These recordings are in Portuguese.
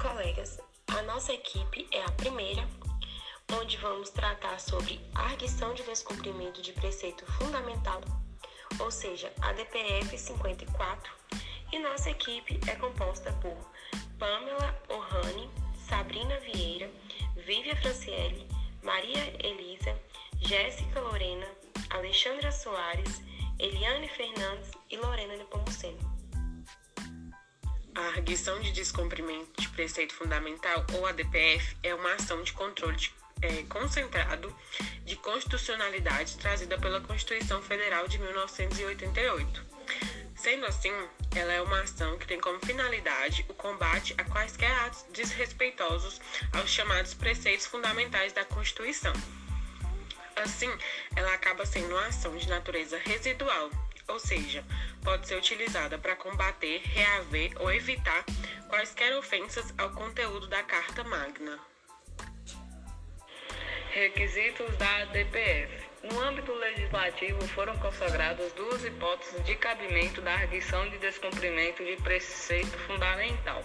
colegas, a nossa equipe é a primeira, onde vamos tratar sobre arguição de descumprimento de preceito fundamental, ou seja, a DPF 54, e nossa equipe é composta por Pamela Ohane, Sabrina Vieira, Vívia Franciele, Maria Elisa, Jéssica Lorena, Alexandra Soares, Eliane Fernandes e Lorena Nepomuceno. A arguição de descumprimento de preceito fundamental, ou ADPF, é uma ação de controle de, é, concentrado de constitucionalidade trazida pela Constituição Federal de 1988. Sendo assim, ela é uma ação que tem como finalidade o combate a quaisquer atos desrespeitosos aos chamados preceitos fundamentais da Constituição. Assim, ela acaba sendo uma ação de natureza residual, ou seja, pode ser utilizada para combater, reaver ou evitar quaisquer ofensas ao conteúdo da Carta Magna. Requisitos da DPF. No âmbito legislativo, foram consagradas duas hipóteses de cabimento da arguição de descumprimento de preceito fundamental.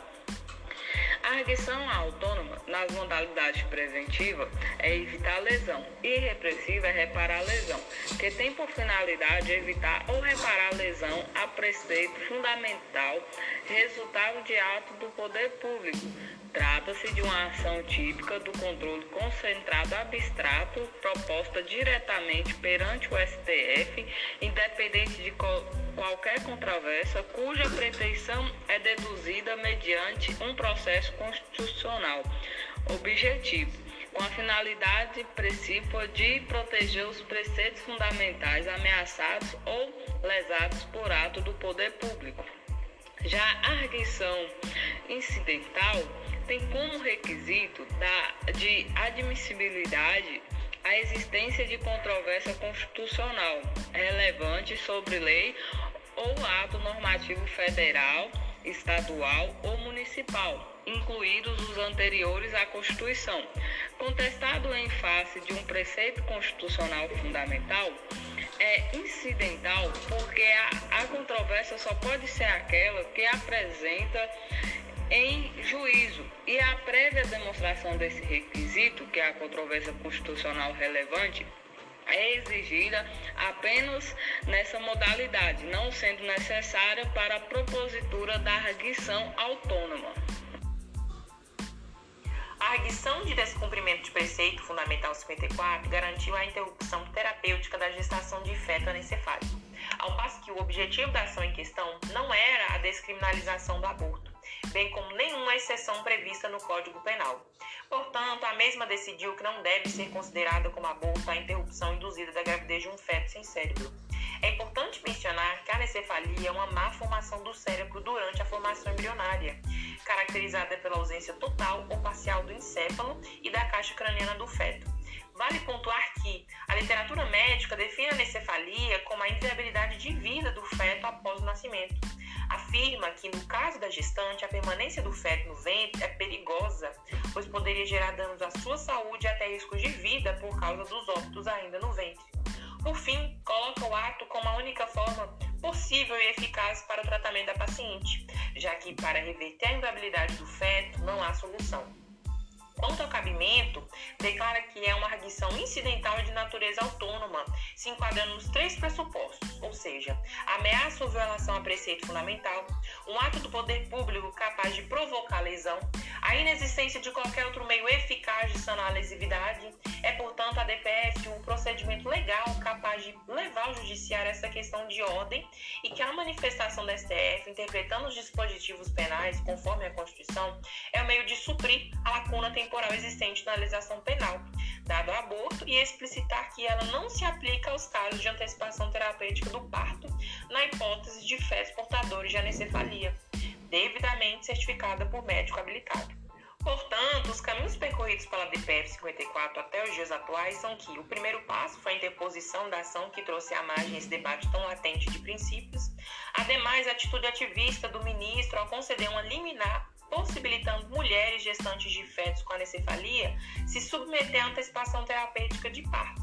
A arguição autônoma, nas modalidades preventiva, é evitar a lesão e repressiva é reparar a lesão, que tem por finalidade evitar ou reparar a lesão a preceito fundamental, resultado de ato do poder público. Trata-se de uma ação típica do controle concentrado abstrato proposta diretamente perante o STF, independente de qual qualquer controvérsia cuja pretensão é deduzida mediante um processo constitucional objetivo, com a finalidade principal de proteger os preceitos fundamentais ameaçados ou lesados por ato do poder público. Já a arguição incidental tem como requisito da, de admissibilidade a existência de controvérsia constitucional relevante sobre lei ou ato normativo federal, estadual ou municipal, incluídos os anteriores à Constituição, contestado em face de um preceito constitucional fundamental, é incidental porque a, a controvérsia só pode ser aquela que apresenta em juízo e a prévia demonstração desse requisito, que é a controvérsia constitucional relevante, é exigida apenas nessa modalidade, não sendo necessária para a propositura da arguição autônoma. A arguição de descumprimento de preceito fundamental 54 garantiu a interrupção terapêutica da gestação de feto anencefálico, ao passo que o objetivo da ação em questão não era a descriminalização do aborto, exceção prevista no Código Penal. Portanto, a mesma decidiu que não deve ser considerada como aborto a interrupção induzida da gravidez de um feto sem cérebro. É importante mencionar que a anencefalia é uma má formação do cérebro durante a formação embrionária, caracterizada pela ausência total ou parcial do encéfalo e da caixa craniana do feto. Vale pontuar que a literatura médica define a anencefalia como a inviabilidade de vida do feto após o nascimento afirma que, no caso da gestante, a permanência do feto no ventre é perigosa, pois poderia gerar danos à sua saúde e até riscos de vida por causa dos óbitos ainda no ventre. Por fim, coloca o ato como a única forma possível e eficaz para o tratamento da paciente, já que para reverter a inviabilidade do feto não há solução. Quanto ao cabimento, declara que é uma arguição incidental de natureza autônoma, se enquadrando nos três pressupostos, ou seja, ameaça ou violação a preceito fundamental, um ato do poder público capaz de provocar lesão, a inexistência de qualquer outro meio eficaz de sanar a lesividade, é, portanto, a DPF um procedimento legal capaz de levar ao judiciário essa questão de ordem e que a manifestação da STF, interpretando os dispositivos penais conforme a Constituição, é o meio de suprir a lacuna temporal temporal existente na legislação penal, dado o aborto, e explicitar que ela não se aplica aos casos de antecipação terapêutica do parto, na hipótese de fetos portadores de anencefalia, devidamente certificada por médico habilitado. Portanto, os caminhos percorridos pela DPF 54 até os dias atuais são que o primeiro passo foi a interposição da ação que trouxe à margem esse debate tão latente de princípios. Ademais, a atitude ativista do ministro ao conceder uma liminar possibilitando mulheres gestantes de fetos com anencefalia se submeter à antecipação terapêutica de parto.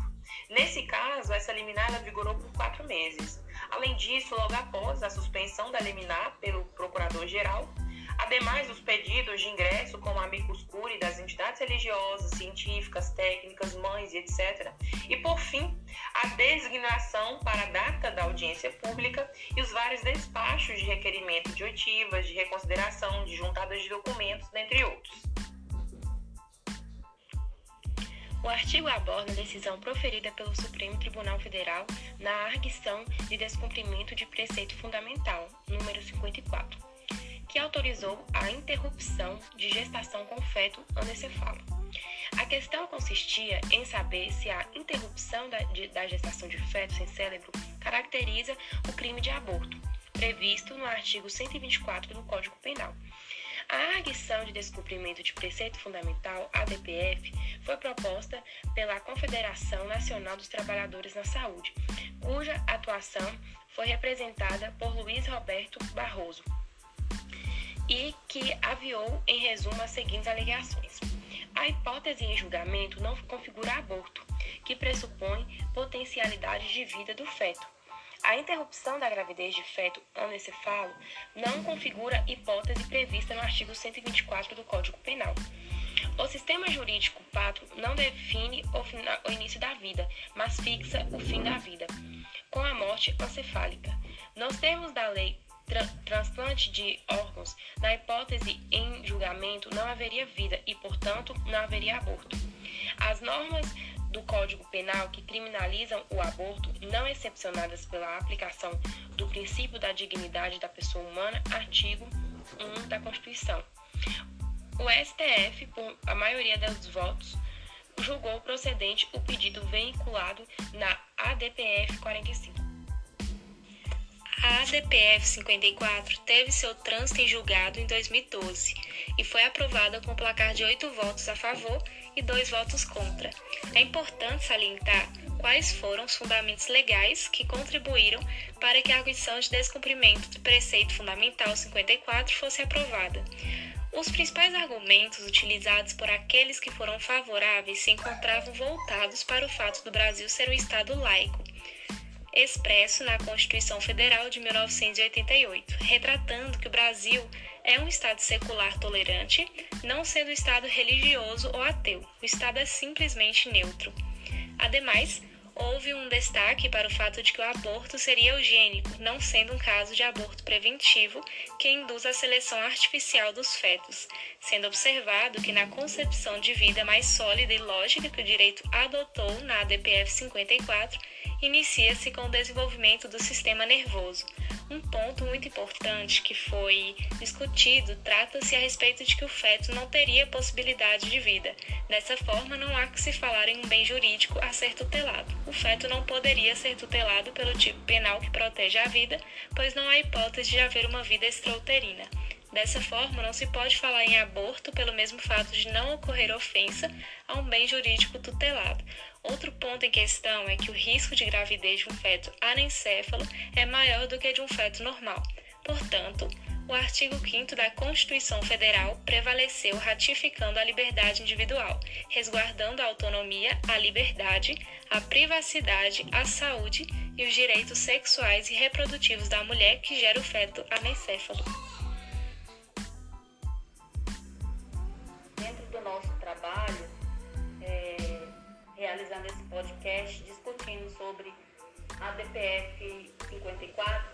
Nesse caso, essa liminar vigorou por quatro meses. Além disso, logo após a suspensão da liminar pelo Procurador-Geral, Ademais dos pedidos de ingresso como amicus curiae das entidades religiosas, científicas, técnicas, mães etc. E por fim, a designação para a data da audiência pública e os vários despachos de requerimento de oitivas, de reconsideração, de juntadas de documentos, dentre outros. O artigo aborda a decisão proferida pelo Supremo Tribunal Federal na arguição de descumprimento de preceito fundamental, número 54, que autorizou a interrupção de gestação com feto anencefalo. A questão consistia em saber se a interrupção da, de, da gestação de feto sem cérebro caracteriza o crime de aborto, previsto no artigo 124 do Código Penal. A arguição de descumprimento de preceito fundamental, ADPF, foi proposta pela Confederação Nacional dos Trabalhadores na Saúde, cuja atuação foi representada por Luiz Roberto Barroso, e que aviou em resumo as seguintes alegações. A hipótese em julgamento não configura aborto, que pressupõe potencialidade de vida do feto a interrupção da gravidez de feto anencefalo não configura hipótese prevista no artigo 124 do Código Penal. O sistema jurídico pátrio não define o, final, o início da vida, mas fixa o fim da vida, com a morte encefálica. Nos termos da lei tra transplante de órgãos, na hipótese em julgamento não haveria vida e, portanto, não haveria aborto. As normas do Código Penal que criminalizam o aborto, não excepcionadas pela aplicação do princípio da dignidade da pessoa humana, artigo 1 da Constituição. O STF, por a maioria dos votos, julgou procedente o pedido vinculado na ADPF 45. A ADPF 54 teve seu trânsito em julgado em 2012 e foi aprovada com placar de oito votos a favor e dois votos contra. É importante salientar quais foram os fundamentos legais que contribuíram para que a arguição de descumprimento do preceito fundamental 54 fosse aprovada. Os principais argumentos utilizados por aqueles que foram favoráveis se encontravam voltados para o fato do Brasil ser um Estado laico expresso na Constituição Federal de 1988, retratando que o Brasil é um Estado secular tolerante, não sendo um Estado religioso ou ateu. O Estado é simplesmente neutro. Ademais, houve um destaque para o fato de que o aborto seria eugênico, não sendo um caso de aborto preventivo que induz a seleção artificial dos fetos, sendo observado que na concepção de vida mais sólida e lógica que o direito adotou na ADPF 54, inicia-se com o desenvolvimento do sistema nervoso. Um ponto muito importante que foi discutido trata-se a respeito de que o feto não teria possibilidade de vida. Dessa forma, não há que se falar em um bem jurídico a ser tutelado. O feto não poderia ser tutelado pelo tipo penal que protege a vida, pois não há hipótese de haver uma vida extrauterina. Dessa forma, não se pode falar em aborto pelo mesmo fato de não ocorrer ofensa a um bem jurídico tutelado. Outro ponto em questão é que o risco de gravidez de um feto anencéfalo é maior do que de um feto normal. Portanto, o artigo 5 da Constituição Federal prevaleceu ratificando a liberdade individual, resguardando a autonomia, a liberdade, a privacidade, a saúde e os direitos sexuais e reprodutivos da mulher que gera o feto anencéfalo. Trabalho, realizando esse podcast discutindo sobre a DPF 54,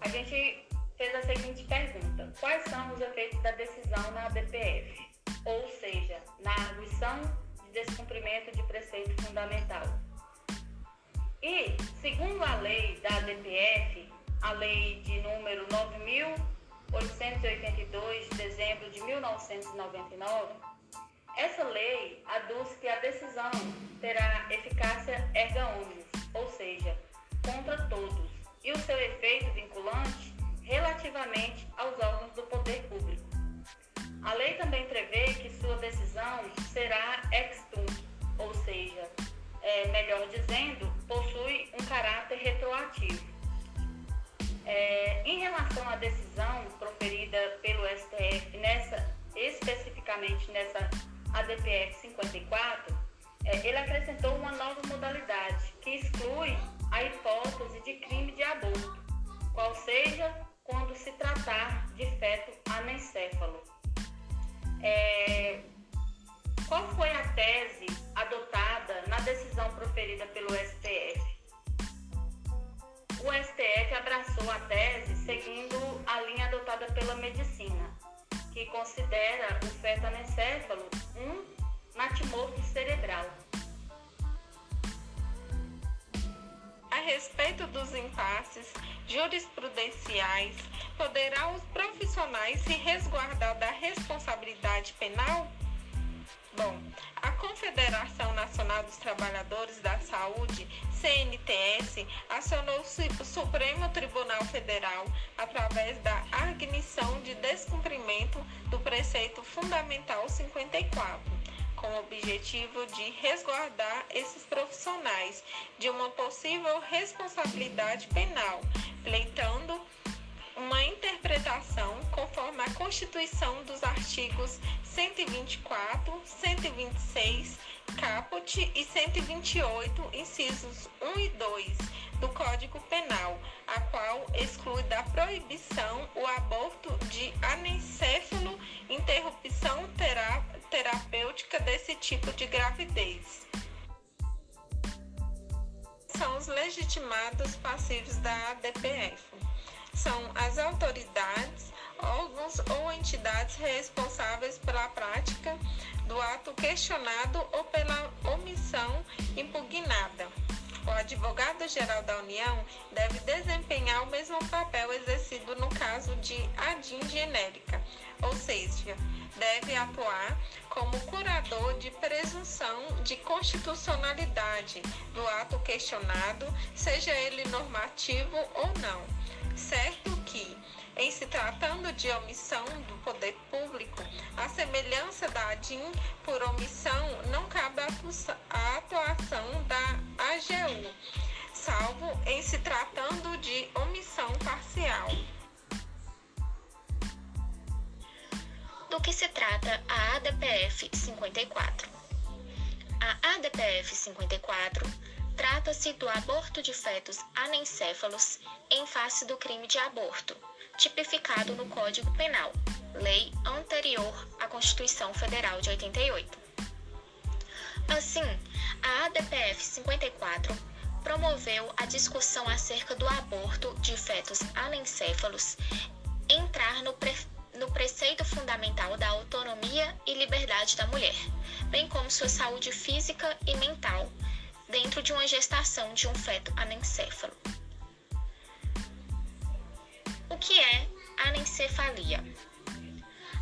a gente fez a seguinte pergunta: quais são os efeitos da decisão na ADPF? Ou seja, na arguição de descumprimento de preceito fundamental. E, segundo a lei da ADPF, a lei de número 9.882 de dezembro de 1999, essa lei aduz que a decisão terá eficácia erga omnes, ou seja, contra todos, e o seu efeito vinculante relativamente aos órgãos do poder público. A lei também prevê que sua decisão será ex tunc, ou seja, é, melhor dizendo, possui um caráter retroativo. É, em relação à decisão proferida PL 54, ele acrescentou uma nova modalidade que exclui a hipótese de crime de aborto, qual seja quando se tratar de feto anencéfalo. É, qual foi a tese adotada na decisão proferida pelo STF? O STF abraçou a tese seguindo a linha adotada pela medicina, que considera o feto anencéfalo um natimorfo cerebral. A respeito dos impasses jurisprudenciais, poderá os profissionais se resguardar da responsabilidade penal? Bom, a Confederação Nacional dos Trabalhadores da Saúde, CNTS, acionou o Supremo Tribunal Federal através da admissão de descumprimento do preceito fundamental 54, com o objetivo de resguardar esses profissionais de uma possível responsabilidade penal, pleitando uma interpretação conforme a Constituição dos artigos 124, 126, caput e 128, incisos 1 e 2 do Código Penal, a qual exclui da proibição o aborto de anencéfalo, interrupção terapêutica desse tipo de gravidez. São os legitimados passivos da ADPF são as autoridades, órgãos ou entidades responsáveis pela prática do ato questionado ou pela omissão impugnada. O advogado-geral da União deve desempenhar o mesmo papel exercido no caso de ADIM genérica, ou seja, deve atuar como curador de presunção de constitucionalidade do ato questionado, seja ele normativo ou não certo em se tratando de omissão do poder público, a semelhança da ADIM por omissão não cabe a atuação da AGU, salvo em se tratando de omissão parcial. Do que se trata a ADPF 54? A ADPF 54 Trata-se do aborto de fetos anencéfalos em face do crime de aborto, tipificado no Código Penal, lei anterior à Constituição Federal de 88. Assim, a ADPF 54 promoveu a discussão acerca do aborto de fetos anencéfalos entrar no, pre no preceito fundamental da autonomia e liberdade da mulher, bem como sua saúde física e mental dentro de uma gestação de um feto anencéfalo. O que é anencefalia?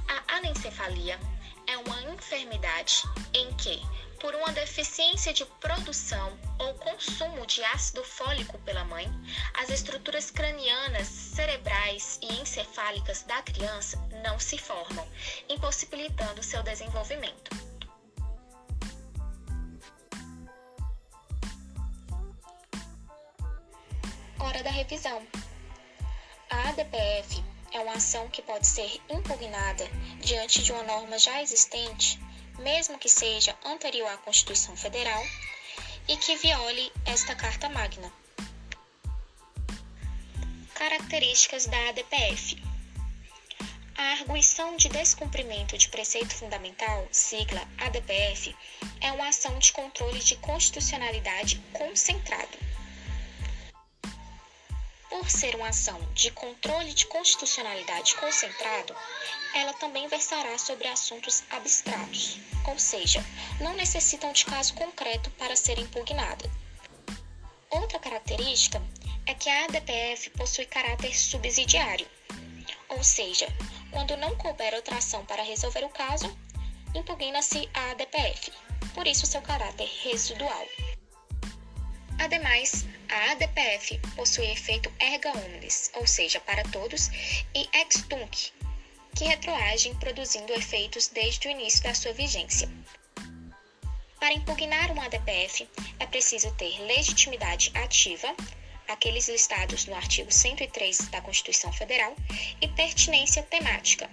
A anencefalia é uma enfermidade em que, por uma deficiência de produção ou consumo de ácido fólico pela mãe, as estruturas cranianas, cerebrais e encefálicas da criança não se formam, impossibilitando seu desenvolvimento. hora da revisão. A ADPF é uma ação que pode ser impugnada diante de uma norma já existente, mesmo que seja anterior à Constituição Federal, e que viole esta Carta Magna. Características da ADPF: A arguição de descumprimento de preceito fundamental, sigla ADPF, é uma ação de controle de constitucionalidade concentrado por ser uma ação de controle de constitucionalidade concentrado, ela também versará sobre assuntos abstratos, ou seja, não necessitam de caso concreto para ser impugnada. Outra característica é que a ADPF possui caráter subsidiário, ou seja, quando não couber outra ação para resolver o caso, impugna-se a ADPF, por isso seu caráter residual. Ademais, a ADPF possui efeito erga omnes, ou seja, para todos, e ex tunc, que retroagem produzindo efeitos desde o início da sua vigência. Para impugnar uma ADPF, é preciso ter legitimidade ativa, aqueles listados no artigo 103 da Constituição Federal, e pertinência temática.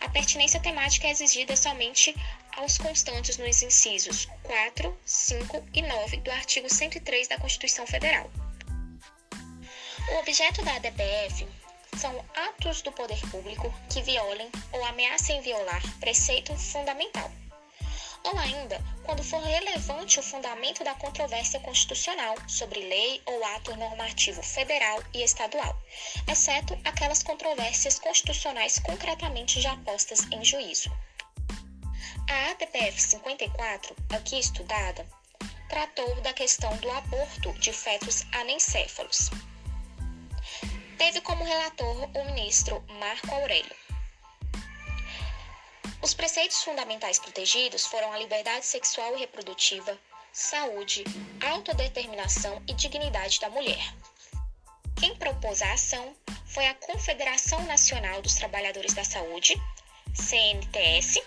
A pertinência temática é exigida somente aos constantes nos incisos 4, 5 e 9 do artigo 103 da Constituição Federal. O objeto da ADPF são atos do poder público que violem ou ameacem violar preceito fundamental. ou ainda quando for relevante o fundamento da controvérsia constitucional sobre lei ou ato normativo federal e estadual, exceto aquelas controvérsias constitucionais concretamente já postas em juízo. A ADPF 54, aqui estudada, tratou da questão do aborto de fetos anencéfalos. Teve como relator o ministro Marco Aurélio. Os preceitos fundamentais protegidos foram a liberdade sexual e reprodutiva, saúde, autodeterminação e dignidade da mulher. Quem propôs a ação foi a Confederação Nacional dos Trabalhadores da Saúde, CNTS,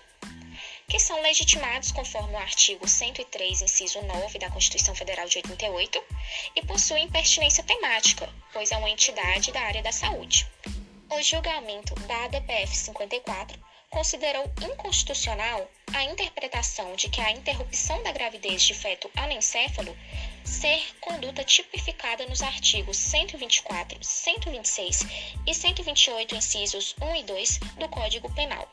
que são legitimados conforme o artigo 103, inciso 9 da Constituição Federal de 88 e possuem pertinência temática, pois é uma entidade da área da saúde. O julgamento da ADPF 54 considerou inconstitucional a interpretação de que a interrupção da gravidez de feto anencéfalo ser conduta tipificada nos artigos 124, 126 e 128, incisos 1 e 2 do Código Penal.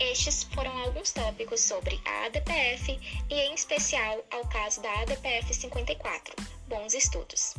Estes foram alguns tópicos sobre a ADPF e, em especial, ao caso da ADPF 54. Bons estudos!